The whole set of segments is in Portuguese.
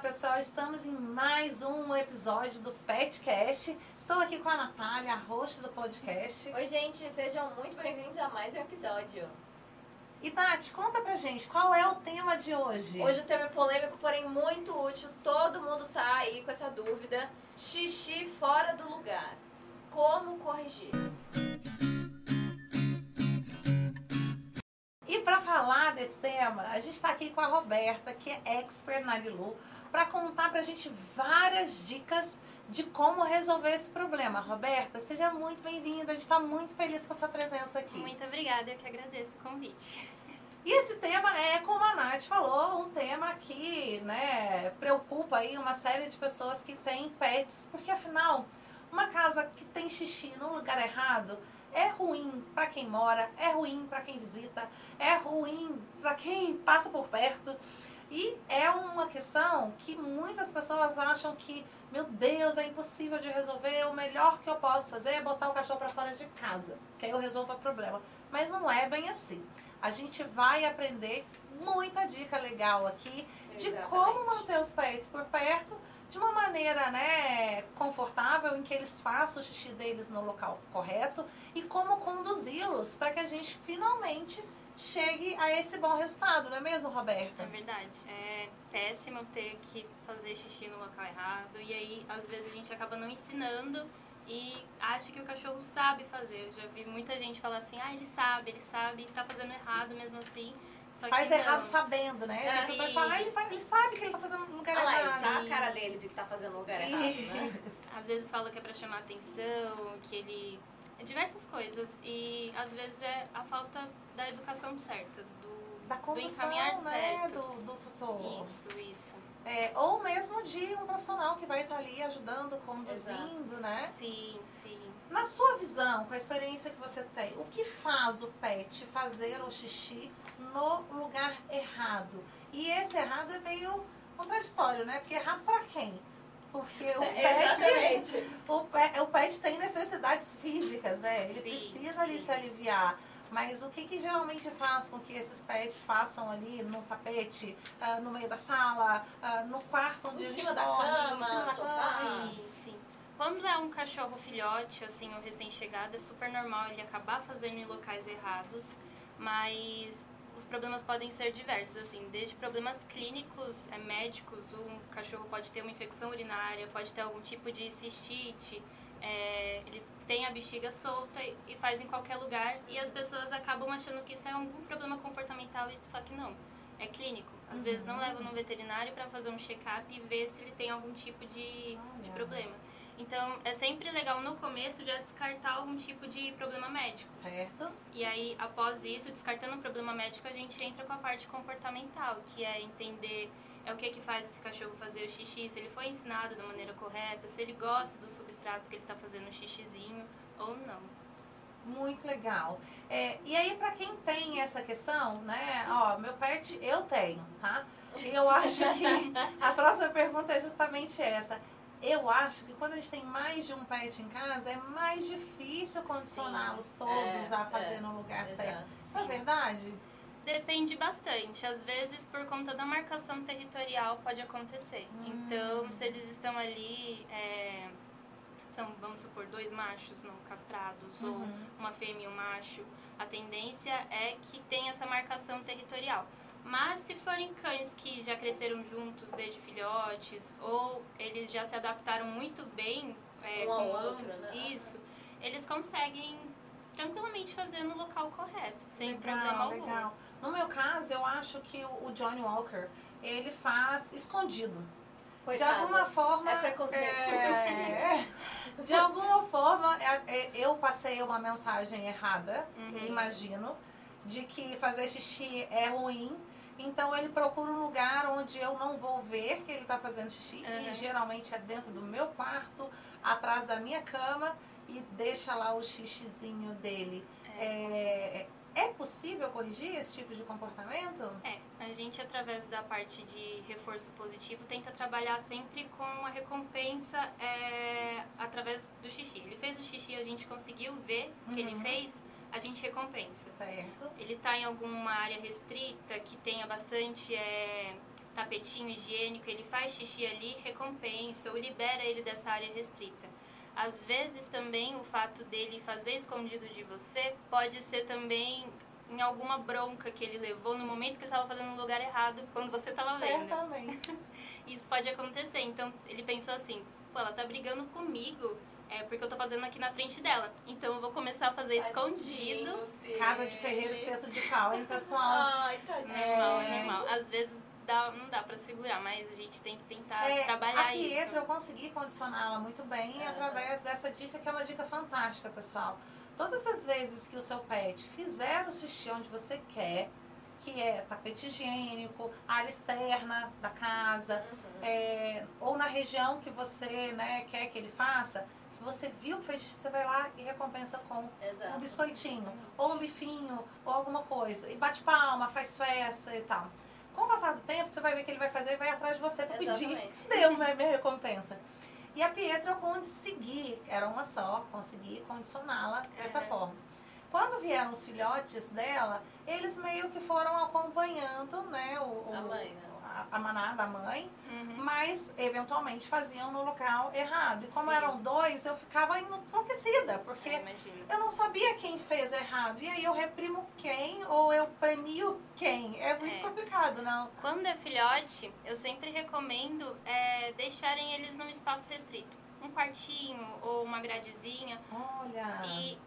pessoal, estamos em mais um episódio do Petcast. Estou aqui com a Natália, a host do podcast. Oi, gente, sejam muito bem-vindos a mais um episódio. E Nath, conta pra gente, qual é o tema de hoje? Hoje o tema é polêmico, porém muito útil. Todo mundo tá aí com essa dúvida. Xixi fora do lugar. Como corrigir? E para falar desse tema, a gente está aqui com a Roberta, que é expert na Lilu, para contar para a gente várias dicas de como resolver esse problema. Roberta, seja muito bem-vinda, a gente está muito feliz com a sua presença aqui. Muito obrigada, eu que agradeço o convite. E esse tema é, como a Nath falou, um tema que né, preocupa aí uma série de pessoas que têm pets, porque afinal, uma casa que tem xixi no lugar errado é ruim para quem mora, é ruim para quem visita, é ruim para quem passa por perto. E é uma questão que muitas pessoas acham que, meu Deus, é impossível de resolver. O melhor que eu posso fazer é botar o cachorro para fora de casa, que aí eu resolvo o problema. Mas não é bem assim. A gente vai aprender muita dica legal aqui Exatamente. de como manter os pets por perto de uma maneira né, confortável, em que eles façam o xixi deles no local correto e como conduzi-los para que a gente finalmente chegue a esse bom resultado, não é mesmo, Roberta? É verdade. É péssimo ter que fazer xixi no local errado e aí às vezes a gente acaba não ensinando e acha que o cachorro sabe fazer. Eu já vi muita gente falar assim: "Ah, ele sabe, ele sabe, está fazendo errado mesmo assim". faz errado sabendo, né? É, Você vai falar, ele, faz, ele sabe que ele tá fazendo no lugar Olha lá, errado. Tá a cara dele de que tá fazendo no lugar errado, né? Às vezes fala que é pra chamar atenção, que ele... Diversas coisas. E às vezes é a falta da educação certa, do, da condução, do encaminhar né? certo. Do, do tutor. Isso, isso. É, ou mesmo de um profissional que vai estar ali ajudando, conduzindo, Exato. né? Sim, sim. Na sua visão, com a experiência que você tem, o que faz o pet fazer o xixi no lugar errado? E esse errado é meio contraditório, né? Porque errado para quem? Porque o pet, o pet, o pet tem necessidades físicas, né? Ele Sim, precisa ali sim. se aliviar. Mas o que, que geralmente faz com que esses pets façam ali no tapete, ah, no meio da sala, ah, no quarto onde Em eles cima da cama, em cima da sofá. cama? Sim, sim. Quando é um cachorro filhote, assim, ou recém-chegado, é super normal ele acabar fazendo em locais errados, mas os problemas podem ser diversos, assim, desde problemas clínicos, é, médicos, um cachorro pode ter uma infecção urinária, pode ter algum tipo de cistite, é, ele tem a bexiga solta e faz em qualquer lugar, e as pessoas acabam achando que isso é algum problema comportamental, e só que não. É clínico. Às vezes não levam no veterinário para fazer um check-up e ver se ele tem algum tipo de, de problema. Então, é sempre legal no começo já descartar algum tipo de problema médico. Certo? E aí, após isso, descartando o problema médico, a gente entra com a parte comportamental, que é entender é o que que faz esse cachorro fazer o xixi, se ele foi ensinado da maneira correta, se ele gosta do substrato que ele está fazendo o xixizinho ou não. Muito legal. É, e aí, pra quem tem essa questão, né? Ó, meu pet eu tenho, tá? E eu acho que a próxima pergunta é justamente essa. Eu acho que quando a gente tem mais de um pet em casa, é mais difícil condicioná-los todos é, a fazer é, no lugar exato, certo. Isso é verdade? Depende bastante. Às vezes, por conta da marcação territorial, pode acontecer. Hum. Então, se eles estão ali, é, são, vamos supor, dois machos não castrados Uhum. ou uma fêmea e um macho, a tendência é que tenha essa marcação territorial. Mas se forem cães que já cresceram juntos desde filhotes ou eles já se adaptaram muito bem é, Um com outro, ambos, né? isso, eles conseguem tranquilamente fazer no local correto, sem legal, problema algum. legal. No meu caso, eu acho que o o Johnny Walker, ele faz escondido. Coitado. De alguma forma. É preconceito. é, de alguma forma, é- é- eu passei uma mensagem errada, Uhum. imagino, de que fazer xixi é ruim. Então ele procura um lugar onde eu não vou ver que ele está fazendo xixi. E Uhum. geralmente é dentro do meu quarto, atrás da minha cama, e deixa lá o xixizinho dele. É, é possível corrigir esse tipo de comportamento? É, a gente através da parte de reforço positivo tenta trabalhar sempre com a recompensa é, através do xixi. Ele fez o xixi, a gente conseguiu ver o que ele Uhum. fez, a gente recompensa. Certo. Ele está em alguma área restrita que tenha bastante, é, tapetinho higiênico, ele faz xixi ali, recompensa ou libera ele dessa área restrita. Às vezes também o fato dele fazer escondido de você pode ser também em alguma bronca que ele levou no momento que ele estava fazendo no lugar errado, quando você estava vendo. Certamente. Isso pode acontecer. Então ele pensou assim: pô, ela tá brigando comigo. É porque eu tô fazendo aqui na frente dela. Então eu vou começar a fazer escondido. Tadinho Casa de ferreiro, espeto de pau, hein, pessoal? Ai, tadinho. Normal, É. normal. Às vezes dá, não dá pra segurar, mas a gente tem que tentar É, trabalhar a Pietra, isso. eu consegui condicioná-la muito bem através dessa dica, que é uma dica fantástica, pessoal. Todas as vezes que o seu pet fizer o xixi onde você quer, que é tapete higiênico, área externa da casa, Uhum. é, ou na região que você né, quer que ele faça, se você viu que fez xixi, você vai lá e recompensa com um Exato. biscoitinho, ou um bifinho, ou alguma coisa. E bate palma, faz festa e tal. Com o passar do tempo, você vai ver que ele vai fazer e vai atrás de você para pedir. Deu minha, minha recompensa. E a Pietra eu consegui, era uma só, consegui condicioná-la dessa É. forma. Quando vieram os filhotes dela, eles meio que foram acompanhando, né, o, o- A mãe, né? A, a manada, a mãe, Uhum. mas eventualmente faziam no local errado. E como Sim. eram dois, eu ficava enlouquecida, porque É, imagina. eu não sabia quem fez errado. E aí eu reprimo quem ou eu premio quem. É muito É. complicado, não? Quando é filhote, eu sempre recomendo é, deixarem eles num espaço restrito. Um quartinho ou uma gradezinha Olha. e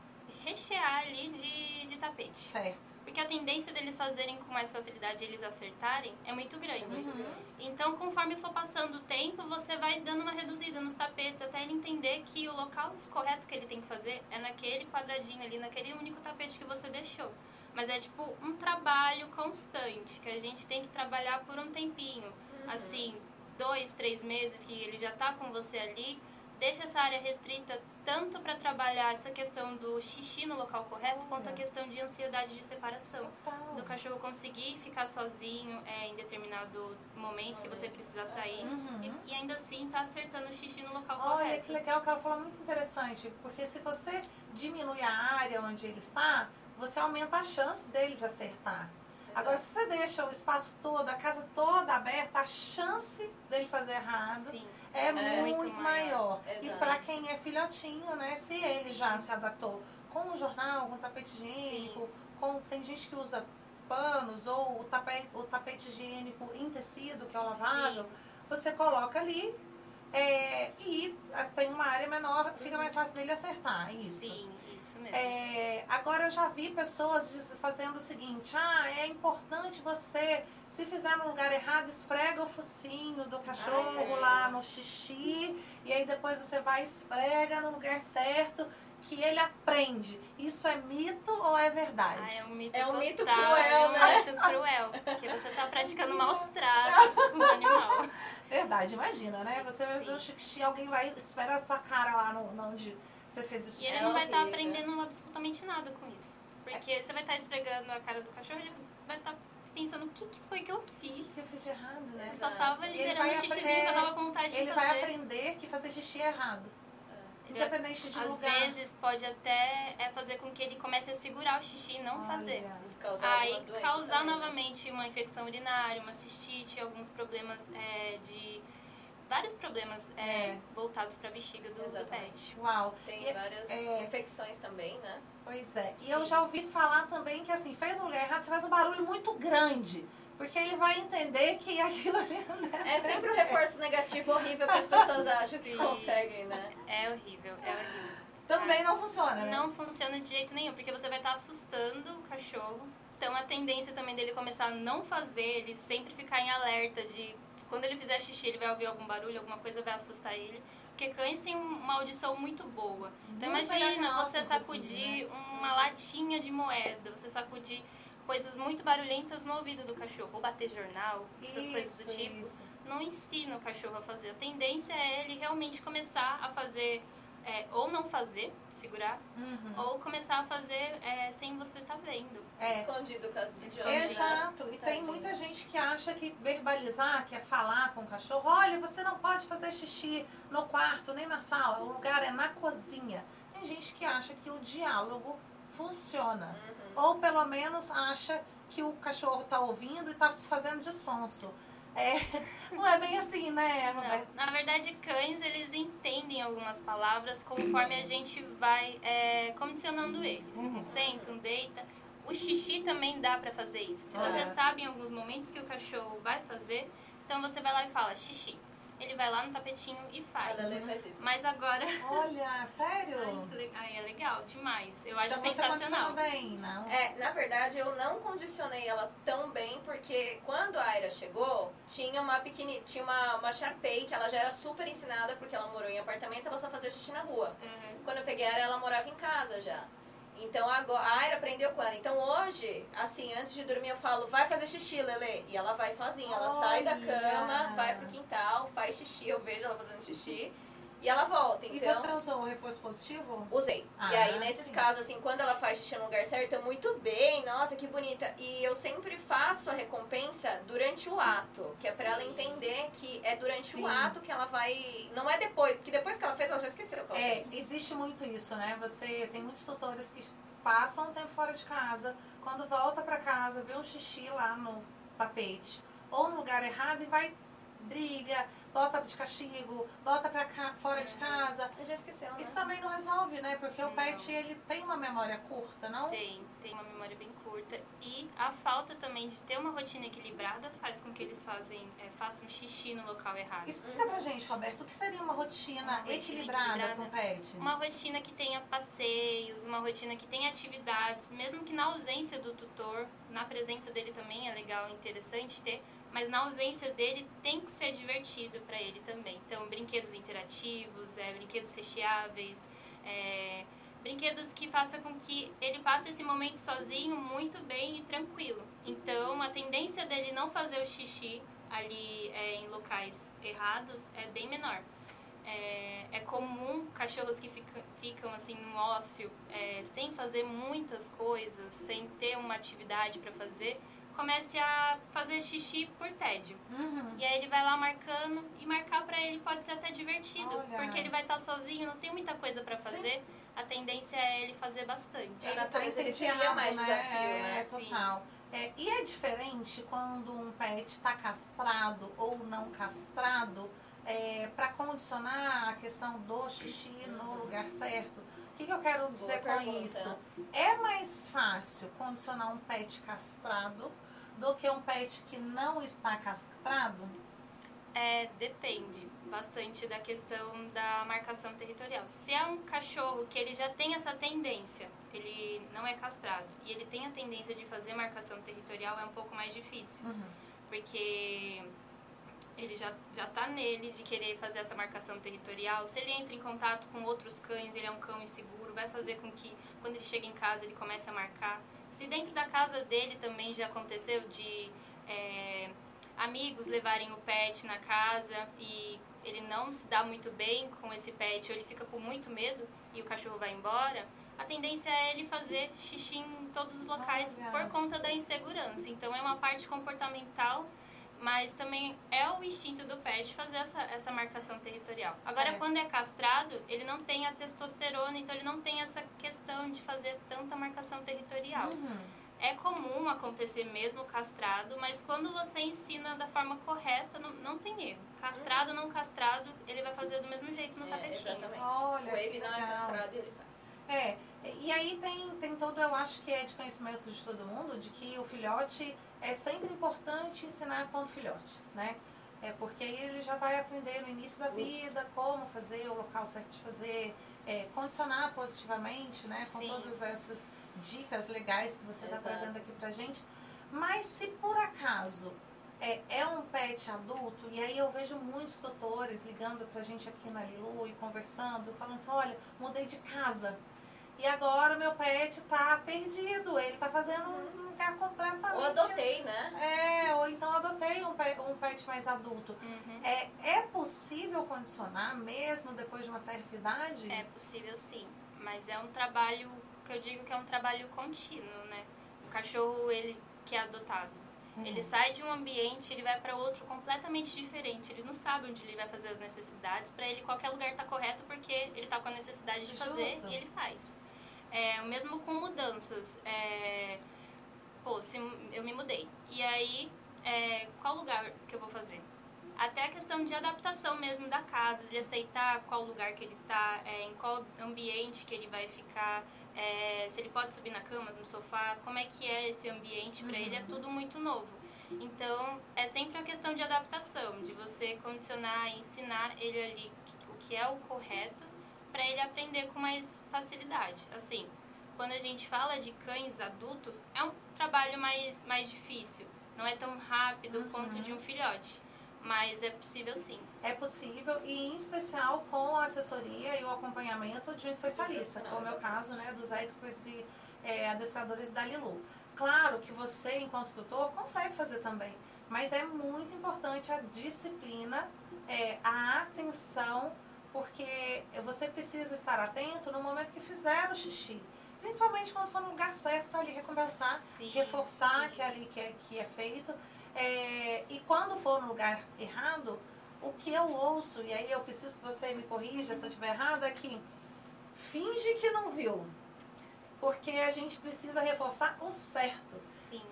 rechear ali de, de tapete. Certo. Porque a tendência deles fazerem com mais facilidade eles acertarem é muito grande. Uhum. Então, conforme for passando o tempo, você vai dando uma reduzida nos tapetes até ele entender que o local correto que ele tem que fazer é naquele quadradinho ali, naquele único tapete que você deixou. Mas é tipo um trabalho constante que a gente tem que trabalhar por um tempinho. Uhum. Assim, dois, três meses que ele já tá com você ali, deixa essa área restrita tanto para trabalhar essa questão do xixi no local correto, quanto a Olha. questão de ansiedade de separação Total. do cachorro conseguir ficar sozinho é, em determinado momento que você precisa sair Uhum. e, e ainda assim tá acertando o xixi no local Olha correto. que legal, que ela falou muito interessante, porque se você diminui a área onde ele está, você aumenta a chance dele de acertar. Agora, se você deixa o espaço todo, a casa toda aberta, a chance dele fazer errado é, É, muito, muito maior. maior. E para quem é filhotinho, né? Se ele Sim. já se adaptou com o jornal, com o tapete higiênico, com tem gente que usa panos ou o tapete, o tapete higiênico em tecido, que é o lavável, Sim. você coloca ali é, e ah, tem uma área menor, fica mais fácil dele acertar. Isso. Sim, isso mesmo. É, agora eu já vi pessoas fazendo o seguinte: ah, é importante você, se fizer no lugar errado, esfrega o focinho do cachorro tadinho. lá no xixi, e aí depois você vai esfrega no lugar certo, que ele aprende. Isso é mito ou é verdade? Ah, é um mito É um total, mito é cruel, um né? mito cruel, porque você tá praticando maus tratos com o animal. Verdade, imagina, né? Você vai fazer um xixi, alguém vai esfregar a tua cara lá no, no onde você fez o E xixi. ele É não vai estar horrível. aprendendo absolutamente nada com isso. Porque você vai estar esfregando a cara do cachorro, ele vai estar pensando o que, que foi que eu O que fiz. eu fiz de errado, né? Eu só tava Ele liberando xixizinho aprender- que eu tava com vontade de Ele fazer. vai aprender que fazer xixi é errado. Ele- Independente de Às lugar. vezes pode até é, fazer com que ele comece a segurar o xixi e não Olha. fazer. Isso causar Aí causar também, né? novamente uma infecção urinária, uma cistite, alguns problemas é, de. Vários problemas é, É. voltados para a bexiga do, do Exatamente. pet. Uau. Tem E- várias é. infecções também, né? Pois é. E eu já ouvi falar também que assim, fez no lugar errado, você faz um barulho muito grande. Porque ele vai entender que aquilo ali É sempre o reforço negativo horrível que as pessoas acham que conseguem, né? É horrível, é horrível. Também não funciona, né? Não funciona de jeito nenhum, porque você vai estar assustando o cachorro. Então a tendência também dele começar a não fazer, ele sempre ficar em alerta de quando ele fizer xixi, ele vai ouvir algum barulho, alguma coisa vai assustar ele. Porque cães têm um, uma audição muito boa. Então Muito imagina você sacudir uma latinha de moeda, você sacudir coisas muito barulhentas no ouvido do cachorro, ou bater jornal, essas coisas do Isso, tipo isso. não ensina o cachorro a fazer. A tendência é ele realmente começar a fazer, é, ou não fazer, segurar, Uhum. ou começar a fazer é, sem você estar vendo. É. Escondido caso do Escondido. Johnny, né? Exato. E tem muita gente que acha que verbalizar, que é falar com o cachorro, olha, você não pode fazer xixi no quarto, nem na sala, o lugar é na cozinha. Tem gente que acha que o diálogo funciona. Uhum. Ou pelo menos acha que o cachorro está ouvindo e está desfazendo de sonso. É, não é bem assim, né, Roberto? Na verdade, cães, eles entendem algumas palavras conforme a gente vai é, condicionando eles. Um senta, um deita. O xixi também dá pra fazer isso. Se você É. sabe em alguns momentos que o cachorro vai fazer, então você vai lá e fala xixi. Ele vai lá no tapetinho e A faz. Lele faz isso. Mas agora... Olha, sério? Ai, que le- ai, é legal demais. Eu acho então você sensacional. condicionou bem, não? É, na verdade, eu não condicionei ela tão bem, porque quando a Aira chegou, tinha uma pequeni, tinha uma, uma Sharpei, que ela já era super ensinada, porque ela morou em apartamento, ela só fazia xixi na rua. Uhum. Quando eu peguei a Aira, ela morava em casa já. Então agora, a Aira aprendeu ela. Então hoje, assim, antes de dormir, eu falo, vai fazer xixi, Lele. E ela vai sozinha. Ela sai da Olha! cama, vai pro quintal, faz xixi, eu vejo ela fazendo xixi. E ela volta. E Então. você usou o reforço positivo? Usei. Ah, e aí, nesses sim. casos, assim, quando ela faz xixi no lugar certo, é muito bem, nossa, que bonita. E eu sempre faço a recompensa durante o ato, que é pra ela entender que é durante Sim. o ato que ela vai. Não é depois, porque depois que ela fez, ela já esqueceu o que ela É, fez. existe muito isso, né? Você tem muitos tutores que passam um tempo fora de casa, quando volta pra casa, vê um xixi lá no tapete ou no lugar errado e vai briga, bota de castigo, bota pra cá, fora de casa. Já esqueceu, né? Isso também não resolve, né? Porque o Não. pet ele tem uma memória curta, não? Tem, tem uma memória bem curta. E a falta também de ter uma rotina equilibrada faz com que eles fazem, é, façam xixi no local errado. Explica pra gente, Roberto, o que seria uma rotina, Uma rotina equilibrada equilibrada. com o pet? Uma rotina que tenha passeios, uma rotina que tenha atividades, mesmo que na ausência do tutor, na presença dele também é legal e interessante ter, mas na ausência dele tem que ser divertido para ele também. Então, brinquedos interativos, é, brinquedos recheáveis, é, brinquedos que façam com que ele passe esse momento sozinho muito bem e tranquilo. Então, a tendência dele não fazer o xixi ali é, em locais errados é bem menor. É, é comum cachorros que fica, ficam assim no ócio, é, sem fazer muitas coisas, sem ter uma atividade para fazer, comece a fazer xixi por tédio. Uhum. E aí ele vai lá marcando e marcar para ele pode ser até divertido, Olha. porque ele vai estar sozinho, não tem muita coisa para fazer. A tendência é ele fazer bastante. É, Ele na tá ele teria mais né? desafio, É, né? Sim. total. É, e é diferente quando um pet tá castrado ou não castrado é, para condicionar a questão do xixi no lugar certo. O que, que eu quero dizer com pergunta. isso? É mais fácil condicionar um pet castrado do que um pet que não está castrado? É, depende bastante da questão da marcação territorial. Se é um cachorro que ele já tem essa tendência, ele não é castrado, e ele tem a tendência de fazer marcação territorial, é um pouco mais difícil, Uhum. porque ele já, já tá nele de querer fazer essa marcação territorial. Se ele entra em contato com outros cães, ele é um cão inseguro, vai fazer com que quando ele chega em casa ele comece a marcar. Se dentro da casa dele também já aconteceu de é, amigos levarem o pet na casa e ele não se dá muito bem com esse pet ou ele fica com muito medo e o cachorro vai embora, a tendência é ele fazer xixi em todos os locais por conta da insegurança. Então é uma parte comportamental, mas também é o instinto do pet fazer essa, essa marcação territorial. Agora, Certo. quando é castrado, ele não tem a testosterona, então ele não tem essa questão de fazer tanta marcação territorial. Uhum. É comum acontecer mesmo castrado, mas quando você ensina da forma correta, não, não tem erro. Castrado ou não castrado, ele vai fazer do mesmo jeito no É, tapetinho. exatamente. Olha, o Wave que não é castrado e ele faz. É, e aí tem, tem todo, eu acho que é de conhecimento de todo mundo, de que o filhote é sempre importante ensinar quando filhote, né? É porque aí ele já vai aprender no início da vida como fazer, o local certo de fazer, é, condicionar positivamente, né? Com Sim. todas essas dicas legais que você está trazendo aqui pra gente. Mas se por acaso é, é um pet adulto, e aí eu vejo muitos tutores ligando pra gente aqui na Lilu e conversando, falando assim, olha, mudei de casa. E agora meu pet tá perdido, ele tá fazendo um lugar completamente. Ou adotei, né? É, ou então adotei um pet, um pet mais adulto. Uhum. É, é possível condicionar mesmo depois de uma certa idade? É possível sim, mas é um trabalho que eu digo que é um trabalho contínuo, né? O cachorro, ele que é adotado, Uhum. ele sai de um ambiente, ele vai para outro completamente diferente. Ele não sabe onde ele vai fazer as necessidades. Para ele, qualquer lugar tá correto porque ele tá com a necessidade de fazer Justo. e ele faz. É, mesmo com mudanças. É, pô, se eu me mudei e aí é, qual lugar que eu vou fazer. Até a questão de adaptação mesmo da casa, de aceitar qual lugar que ele está, é, em qual ambiente que ele vai ficar, é, se ele pode subir na cama, no sofá, como é que é esse ambiente para uhum. ele, é tudo muito novo. Então, é sempre uma questão de adaptação, de você condicionar, ensinar ele ali o que é o correto para ele aprender com mais facilidade. Assim, quando a gente fala de cães adultos, é um trabalho mais, mais difícil. Não é tão rápido uhum. quanto de um filhote. Mas é possível sim. É possível e em especial com a assessoria e o acompanhamento de um especialista, como é o caso né, dos experts e é, adestradores da Lilu. Claro que você, enquanto tutor, consegue fazer também, mas é muito importante a disciplina, é, a atenção, porque você precisa estar atento no momento que fizer o xixi. Principalmente quando for no lugar certo para ali recompensar, sim, reforçar sim. que é ali que é, que é feito. É, e quando for no lugar errado, o que eu ouço, e aí eu preciso que você me corrija se eu estiver errado, é que finge que não viu. Porque a gente precisa reforçar o certo.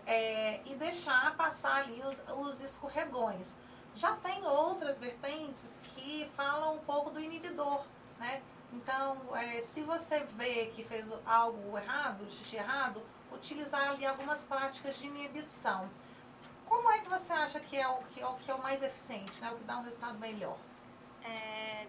É, e deixar passar ali os, os escorregões. Já tem outras vertentes que falam um pouco do inibidor, né? Então, é, se você vê que fez algo errado, xixi errado, utilizar ali algumas práticas de inibição. Como é que você acha que é o que é o, que é o mais eficiente, né? O que dá um resultado melhor? É...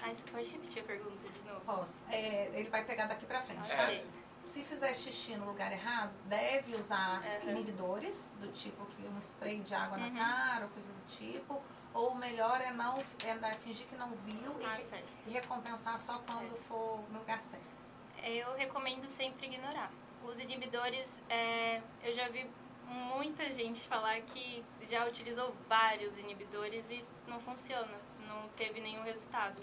Ai, você pode repetir a pergunta de novo? Posso. É, ele vai pegar daqui pra frente, tá? Se fizer xixi no lugar errado, deve usar uhum. inibidores, do tipo que um spray de água uhum. na cara, ou coisa do tipo ou o melhor é não é fingir que não viu ah, e, e, recompensar só quando certo. for no lugar certo. Eu recomendo sempre ignorar. Os inibidores, é, eu já vi muita gente falar que já utilizou vários inibidores e não funciona, não teve nenhum resultado.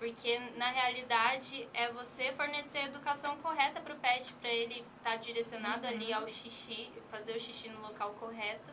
Porque na realidade é você fornecer a educação correta para o pet, para ele estar tá direcionado uhum. ali ao xixi, fazer o xixi no local correto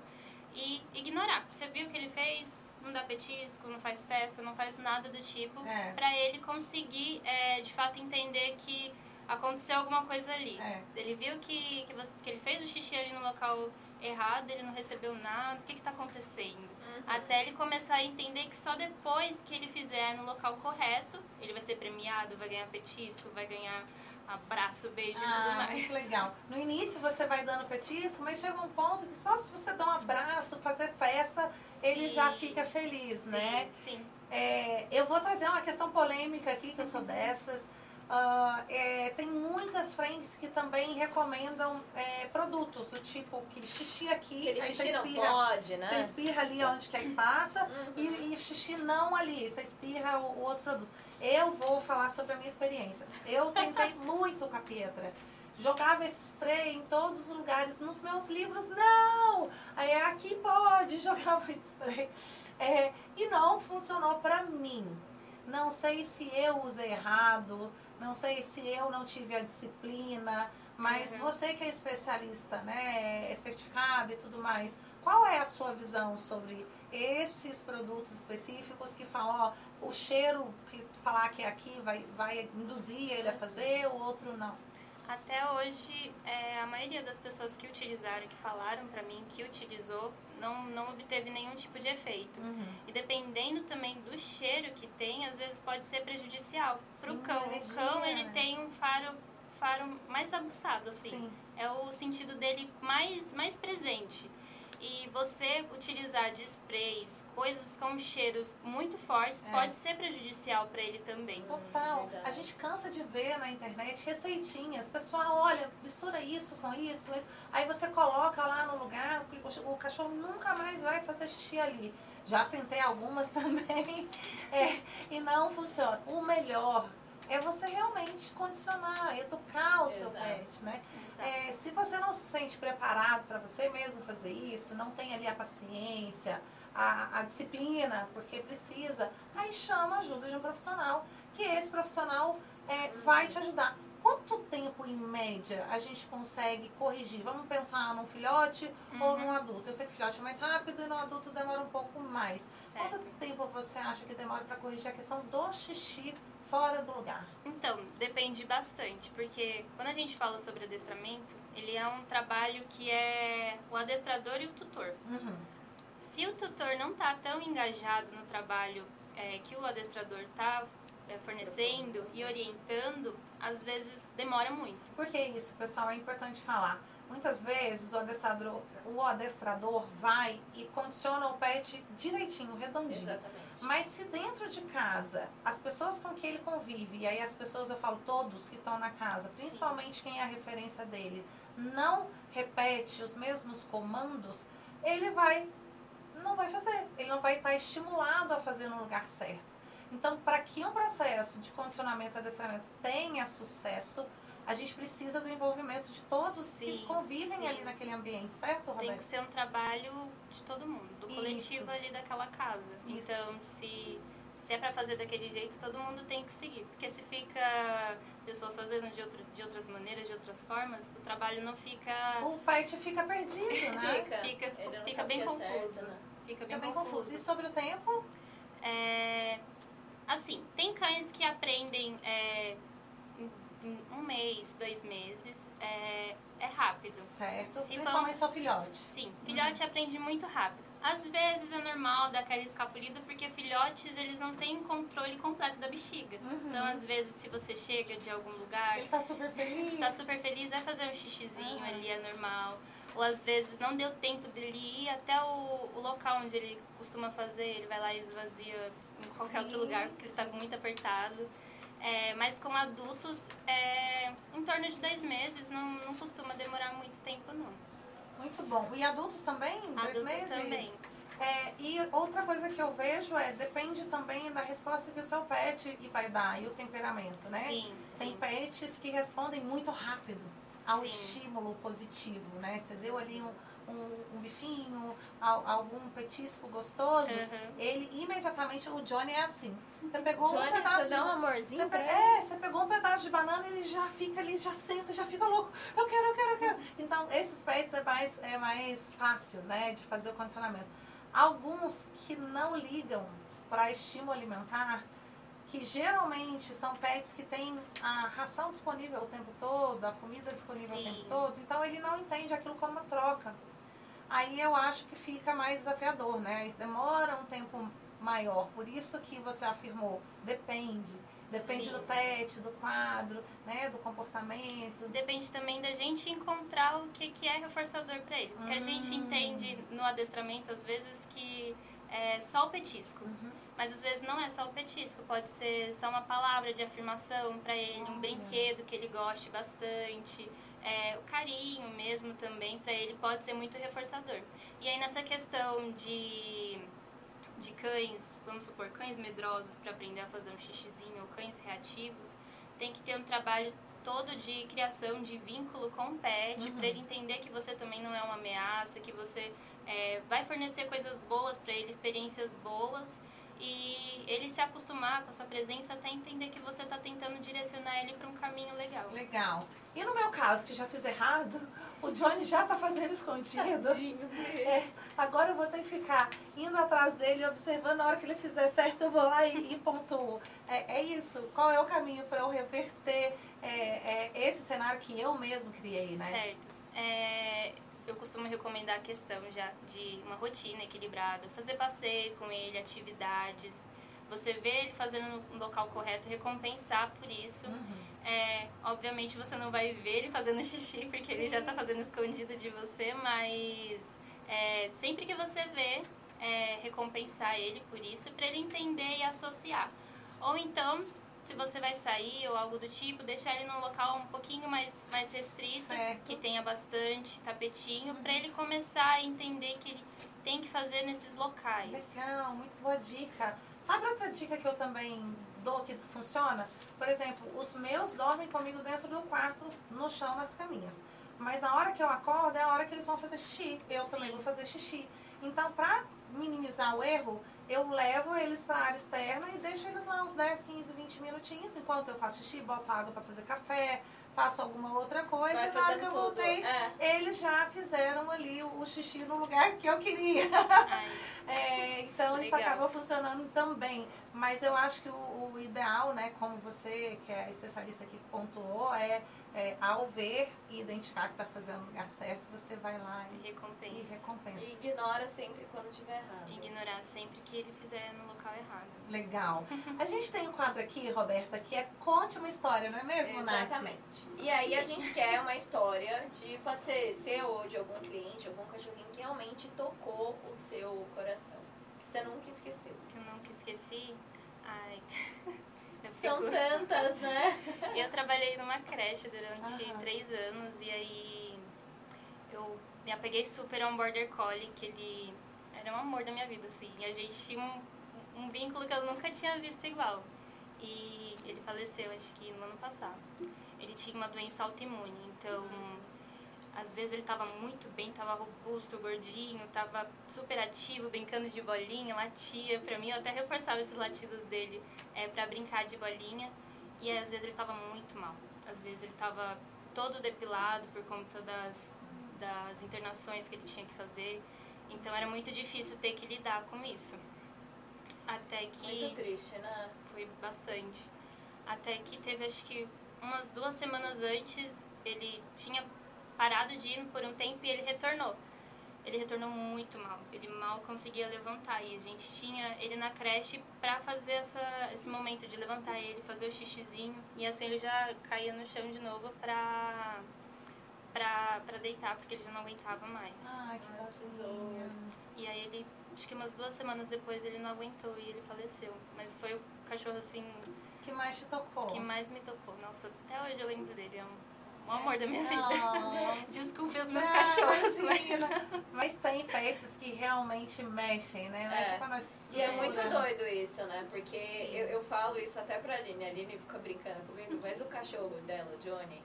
e ignorar. Você viu o que ele fez? não dá petisco, não faz festa, não faz nada do tipo, é. para ele conseguir é, de fato entender que aconteceu alguma coisa ali. É. Ele viu que, que, você, que, ele fez o xixi ali no local errado, ele não recebeu nada, o que está acontecendo? Até ele começar a entender que só depois que ele fizer no local correto, ele vai ser premiado, vai ganhar petisco, vai ganhar abraço, beijo ah, e tudo mais. Muito legal. No início você vai dando petisco, mas chega um ponto que só se você dar um abraço, fazer festa, sim. ele já fica feliz, sim, né? Sim. É, eu vou trazer uma questão polêmica aqui, que eu sou dessas. Uh, é, tem muitas frentes que também recomendam é, produtos do tipo que xixi aqui, Aquele xixi espirra, não pode, né? Você espirra ali onde quer que faça uhum. e, e, xixi não ali, você espirra o, o, outro produto. Eu vou falar sobre a minha experiência. Eu tentei muito com a Pietra. Jogava esse spray em todos os lugares. Nos meus livros, não! Aí aqui pode, jogava spray. É, e não funcionou para mim. Não sei se eu usei errado, não sei se eu não tive a disciplina, mas uhum. você que é especialista, né, é certificado e tudo mais, qual é a sua visão sobre esses produtos específicos que falam, ó, o cheiro que falar que é aqui vai, vai induzir ele a fazer, o outro não? Até hoje, é, a maioria das pessoas que utilizaram, que falaram para mim que utilizou, não, não obteve nenhum tipo de efeito. Uhum. E dependendo também do cheiro que tem, às vezes pode ser prejudicial para o cão. Energia, o cão ele né? tem um faro faro mais aguçado assim. Sim. É o sentido dele mais mais presente. E você utilizar de sprays, coisas com cheiros muito fortes, é. pode ser prejudicial para ele também. Total. a gente cansa de ver na internet receitinhas. Pessoal, olha, mistura isso com isso, isso. Aí você coloca lá no lugar, o, o cachorro nunca mais vai fazer xixi ali. Já tentei algumas também é, e não funciona. O melhor é você realmente condicionar, educar o seu pet, né? É, se você não se sente preparado para você mesmo fazer isso, não tem ali a paciência, a, a disciplina, porque precisa, aí chama a ajuda de um profissional, que esse profissional é, vai te ajudar. quanto tempo, em média, a gente consegue corrigir? Vamos pensar num filhote ou Uhum. num adulto. Eu sei que filhote é mais rápido e no adulto demora um pouco mais. Certo. Quanto tempo você acha que demora para corrigir a questão do xixi fora do lugar? Então, depende bastante, porque quando a gente fala sobre adestramento, ele é um trabalho que é o adestrador e o tutor. Uhum. Se o tutor não está tão engajado no trabalho é, que o adestrador está fornecendo e orientando, às vezes demora muito. Por que isso, pessoal? É importante falar. Muitas vezes o adestrador, o adestrador vai e condiciona o pet direitinho, redondinho. Exatamente. Mas se dentro de casa, as pessoas com que ele convive, e aí as pessoas, eu falo todos que estão na casa, principalmente quem é a referência dele, não repete os mesmos comandos, ele vai não vai fazer. Ele não vai estar estimulado a fazer no lugar certo. Então, para que um processo de condicionamento e adestramento tenha sucesso, a gente precisa do envolvimento de todos que Sim, convivem sim. ali naquele ambiente, certo, Tem Roberto? que ser um trabalho de todo mundo, do Isso. coletivo ali daquela casa. Isso. Então, se, se é pra fazer daquele jeito, todo mundo tem que seguir. Porque se fica pessoas fazendo de, outro, de outras maneiras, de outras formas, o trabalho não fica, O pet fica perdido, né? Fica. fica, Ele não fica sabe bem é confuso. certo, né? Fica Fica bem, bem confuso. E sobre o tempo? É, assim, tem cães que aprendem é, um mês, dois meses. É, é rápido. Certo. Se Principalmente só filhotes. Sim, filhote aprende muito rápido. Às vezes é normal dar aquela escapulida porque filhotes eles não têm controle completo da bexiga. Uhum. Então, às vezes, se você chega de algum lugar, Ele tá super feliz. tá super feliz, vai fazer um xixizinho Ah. ali, é normal. Ou às vezes não deu tempo dele ir até o, o local onde ele costuma fazer, ele vai lá e esvazia em qualquer outro Sim, lugar porque ele tá muito apertado. É, mas com adultos, é, em torno de dois meses, não, não costuma demorar muito tempo, não. Muito bom. E adultos também? Dois Adultos meses? também. É, e outra coisa que eu vejo é, depende também da resposta que o seu pet e vai dar e o temperamento, né? Sim, Tem sim. pets que respondem muito rápido ao Sim. estímulo positivo, né? Você deu ali um, um, um bifinho, al- algum petisco gostoso, Uhum. ele imediatamente, o Johnny é assim. Você pegou um Johnny, pedaço você de dá um amorzinho você pe-? É, você pegou um pedaço de banana, ele já fica ali, já senta, já fica louco. Eu quero, eu quero, eu quero. Então, esses pets é mais, é mais fácil, né, de fazer o condicionamento. Alguns que não ligam para estímulo alimentar, que geralmente são pets que têm a ração disponível o tempo todo, a comida disponível o Sim. tempo todo, então ele não entende aquilo como uma troca. Aí eu acho que fica mais desafiador, né? Aí Demora um tempo maior. Por isso que você afirmou, depende. Depende Sim. do pet, do quadro, né? Do comportamento. Depende também da gente encontrar o que, que é reforçador para ele. Porque a gente Hum. entende no adestramento, às vezes, que é só o petisco. Uhum. Mas às vezes não é só o petisco, pode ser só uma palavra de afirmação para ele, um brinquedo que ele goste bastante, é, o carinho mesmo também para ele pode ser muito reforçador. E aí nessa questão de, de cães, vamos supor, cães medrosos para aprender a fazer um xixizinho ou cães reativos, tem que ter um trabalho todo de criação de vínculo com o pet Uhum. para ele entender que você também não é uma ameaça, que você é, vai fornecer coisas boas para ele, experiências boas e ele se acostumar com a sua presença até entender que você está tentando direcionar ele para um caminho legal. Legal. E no meu caso, que já fiz errado, o Johnny já tá fazendo escondido. É, agora eu vou ter que ficar indo atrás dele, observando. Na hora que ele fizer certo, eu vou lá e, e pontuo. É, é isso. Qual é o caminho para eu reverter é, é, esse cenário que eu mesmo criei, né? Certo. É, eu costumo recomendar a questão já de uma rotina equilibrada, fazer passeio com ele, atividades. Você vê ele fazendo no local correto, recompensar por isso. Uhum. É, obviamente você não vai ver ele fazendo xixi, porque ele já tá fazendo escondido de você, mas é, sempre que você vê, é, recompensar ele por isso, para ele entender e associar. Ou então, se você vai sair ou algo do tipo, deixar ele num local um pouquinho mais, mais restrito, Certo. que tenha bastante tapetinho, para ele começar a entender que ele tem que fazer nesses locais. Legal, muito boa dica. Sabe outra dica que eu também dou que funciona? Por exemplo, os meus dormem comigo dentro do quarto, no chão, nas caminhas. Mas na hora que eu acordo é a hora que eles vão fazer xixi. Eu também Sim. vou fazer xixi. Então, pra minimizar o erro, eu levo eles para a área externa e deixo eles lá uns 10, 15, 20 minutinhos. Enquanto eu faço xixi, boto água para fazer café, faço alguma outra coisa Vai e na hora que eu voltei, É. eles já fizeram ali o, o xixi no lugar que eu queria. Ai, É, então isso Legal. acabou funcionando também. Mas eu acho que o, o ideal, né, como você, que é a especialista que pontuou, é, é, ao ver e identificar que está fazendo o lugar certo, você vai lá e, recompensa. e recompensa. E ignora sempre quando tiver errado. Ignorar sempre que ele fizer no local errado. Legal. A gente tem um quadro aqui, Roberta, que é Conte uma História, não é mesmo, Nath? Exatamente. E aí a gente quer uma história de, pode ser seu ou de algum cliente, algum cachorrinho que realmente tocou o seu coração. Que você nunca esqueceu. Que eu nunca esqueci. Ai. São fico- tantas, né? Eu trabalhei numa creche durante Aham. três anos e aí eu me apeguei super a um border collie que ele era um amor da minha vida, assim. E a gente tinha um, um vínculo que eu nunca tinha visto igual. E ele faleceu, acho que no ano passado. Ele tinha uma doença autoimune, então às vezes ele tava muito bem, tava robusto, gordinho, tava super ativo, brincando de bolinha, latia. Pra mim, eu até reforçava esses latidos dele é, para brincar de bolinha. E às vezes ele tava muito mal. Às vezes ele tava todo depilado por conta das, das internações que ele tinha que fazer. Então era muito difícil ter que lidar com isso. Até que Muito triste, né? foi bastante. Até que teve, acho que umas duas semanas antes, ele tinha parado de ir por um tempo e ele retornou. Ele retornou muito mal. Ele mal conseguia levantar. E a gente tinha ele na creche pra fazer essa, esse momento de levantar ele, fazer o xixizinho. E assim ele já caía no chão de novo pra, pra, pra deitar, porque ele já não aguentava mais. Ai, que tadinho. E aí ele, acho que umas duas semanas depois ele não aguentou e ele faleceu. Mas foi o cachorro assim que mais te tocou? que mais me tocou. Nossa, até hoje eu lembro dele. É um, um amor da minha vida. Ah. Desculpe os meus Não, cachorros, mas. Mas tem pets que realmente mexem, né? Mexem É. com a nossa E é muito doido isso, né? Porque eu, eu falo isso até pra Aline. A Aline fica brincando comigo, mas o cachorro dela, o Johnny,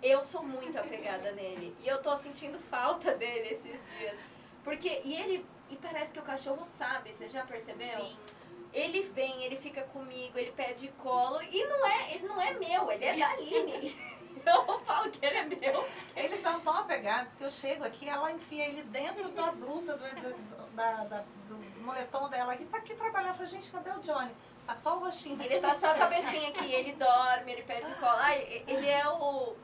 eu sou muito apegada nele. E eu tô sentindo falta dele esses dias. Porque, e ele, e parece que o cachorro sabe, você já percebeu? Sim. Ele vem, ele fica ele pede colo, e não é, ele não é meu, ele é da Aline. Eu falo que ele é meu. Eles são tão apegados que eu chego aqui, ela enfia ele dentro da blusa do, do, da- da- do- moletom dela. E tá aqui trabalhando. Eu gente, cadê o Johnny? Tá só o roxinho. Ele tá só a cabecinha aqui, ele dorme, ele pede cola. Ai, ele é o.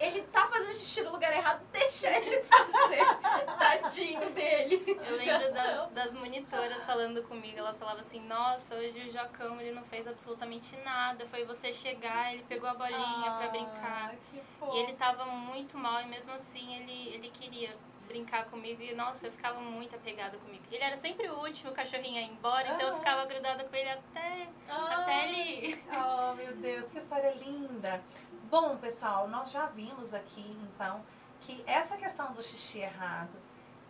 Ele tá fazendo xixi no lugar errado, deixa ele fazer. Tadinho dele. Eu lembro das, das monitoras falando comigo, elas falavam assim, nossa, hoje o Jocão ele não fez absolutamente nada, foi você chegar, ele pegou a bolinha pra brincar. Ah, E ele tava muito mal e mesmo assim ele, ele queria brincar comigo e nossa, eu ficava muito apegada comigo. Ele era sempre o último cachorrinho a ir embora, então eu Ah. ficava grudada com ele até, até ele. Oh, meu Deus, que história linda. Bom, pessoal, nós já vimos aqui, então, que essa questão do xixi errado,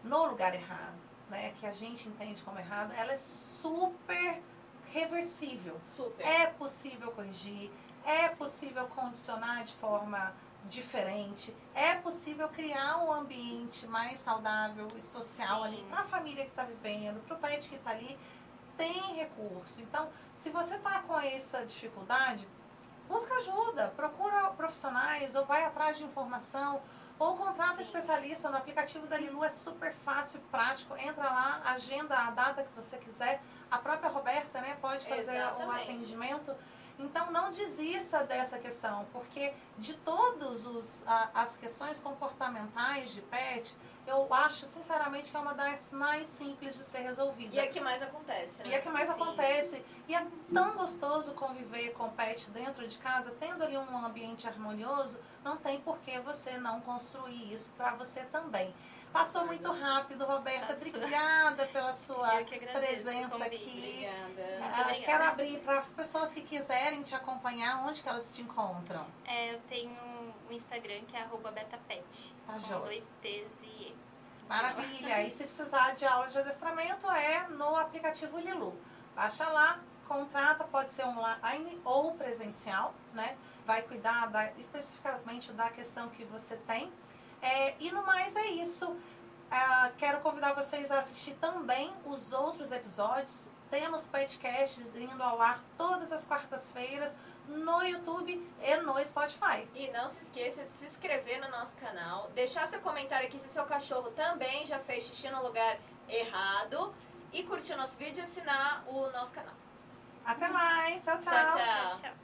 no lugar errado, né, que a gente entende como errado, ela é super reversível. Super. É possível corrigir, é possível condicionar de forma diferente, é possível criar um ambiente mais saudável e social Sim. ali para a família que está vivendo, para o pet que está ali, tem recurso. Então, se você está com essa dificuldade, busca ajuda, procura profissionais ou vai atrás de informação ou contrata um especialista no aplicativo da Lilu, é super fácil, prático. Entra lá, agenda a data que você quiser. A própria Roberta, né, pode fazer o atendimento. Então não desista dessa questão, porque de todas as questões comportamentais de pet, eu acho sinceramente que é uma das mais simples de ser resolvida. E é que mais acontece, né? E é que mais Sim. acontece. E é tão gostoso conviver com pet dentro de casa, tendo ali um ambiente harmonioso, não tem por que você não construir isso para você também. Passou muito rápido, Roberta. Passou. Obrigada pela sua o presença aqui. Obrigada. Ah, quero abrir para as pessoas que quiserem te acompanhar, onde que elas te encontram? É, eu tenho o Instagram que é arroba betapet, Tá com joia. dois T's. Maravilha! E se precisar de aula de adestramento, é no aplicativo Lilu. Baixa lá, contrata, pode ser online ou presencial, né? Vai cuidar da- especificamente da questão que você tem. É, e no mais é isso. ah, quero convidar vocês a assistir também os outros episódios. Temos podcasts indo ao ar todas as quartas-feiras no YouTube e no Spotify. E não se esqueça de se inscrever no nosso canal, deixar seu comentário aqui se seu cachorro também já fez xixi no lugar errado e curtir nosso vídeo e assinar o nosso canal. Até mais. tchau. Tchau, tchau. Tchau, tchau.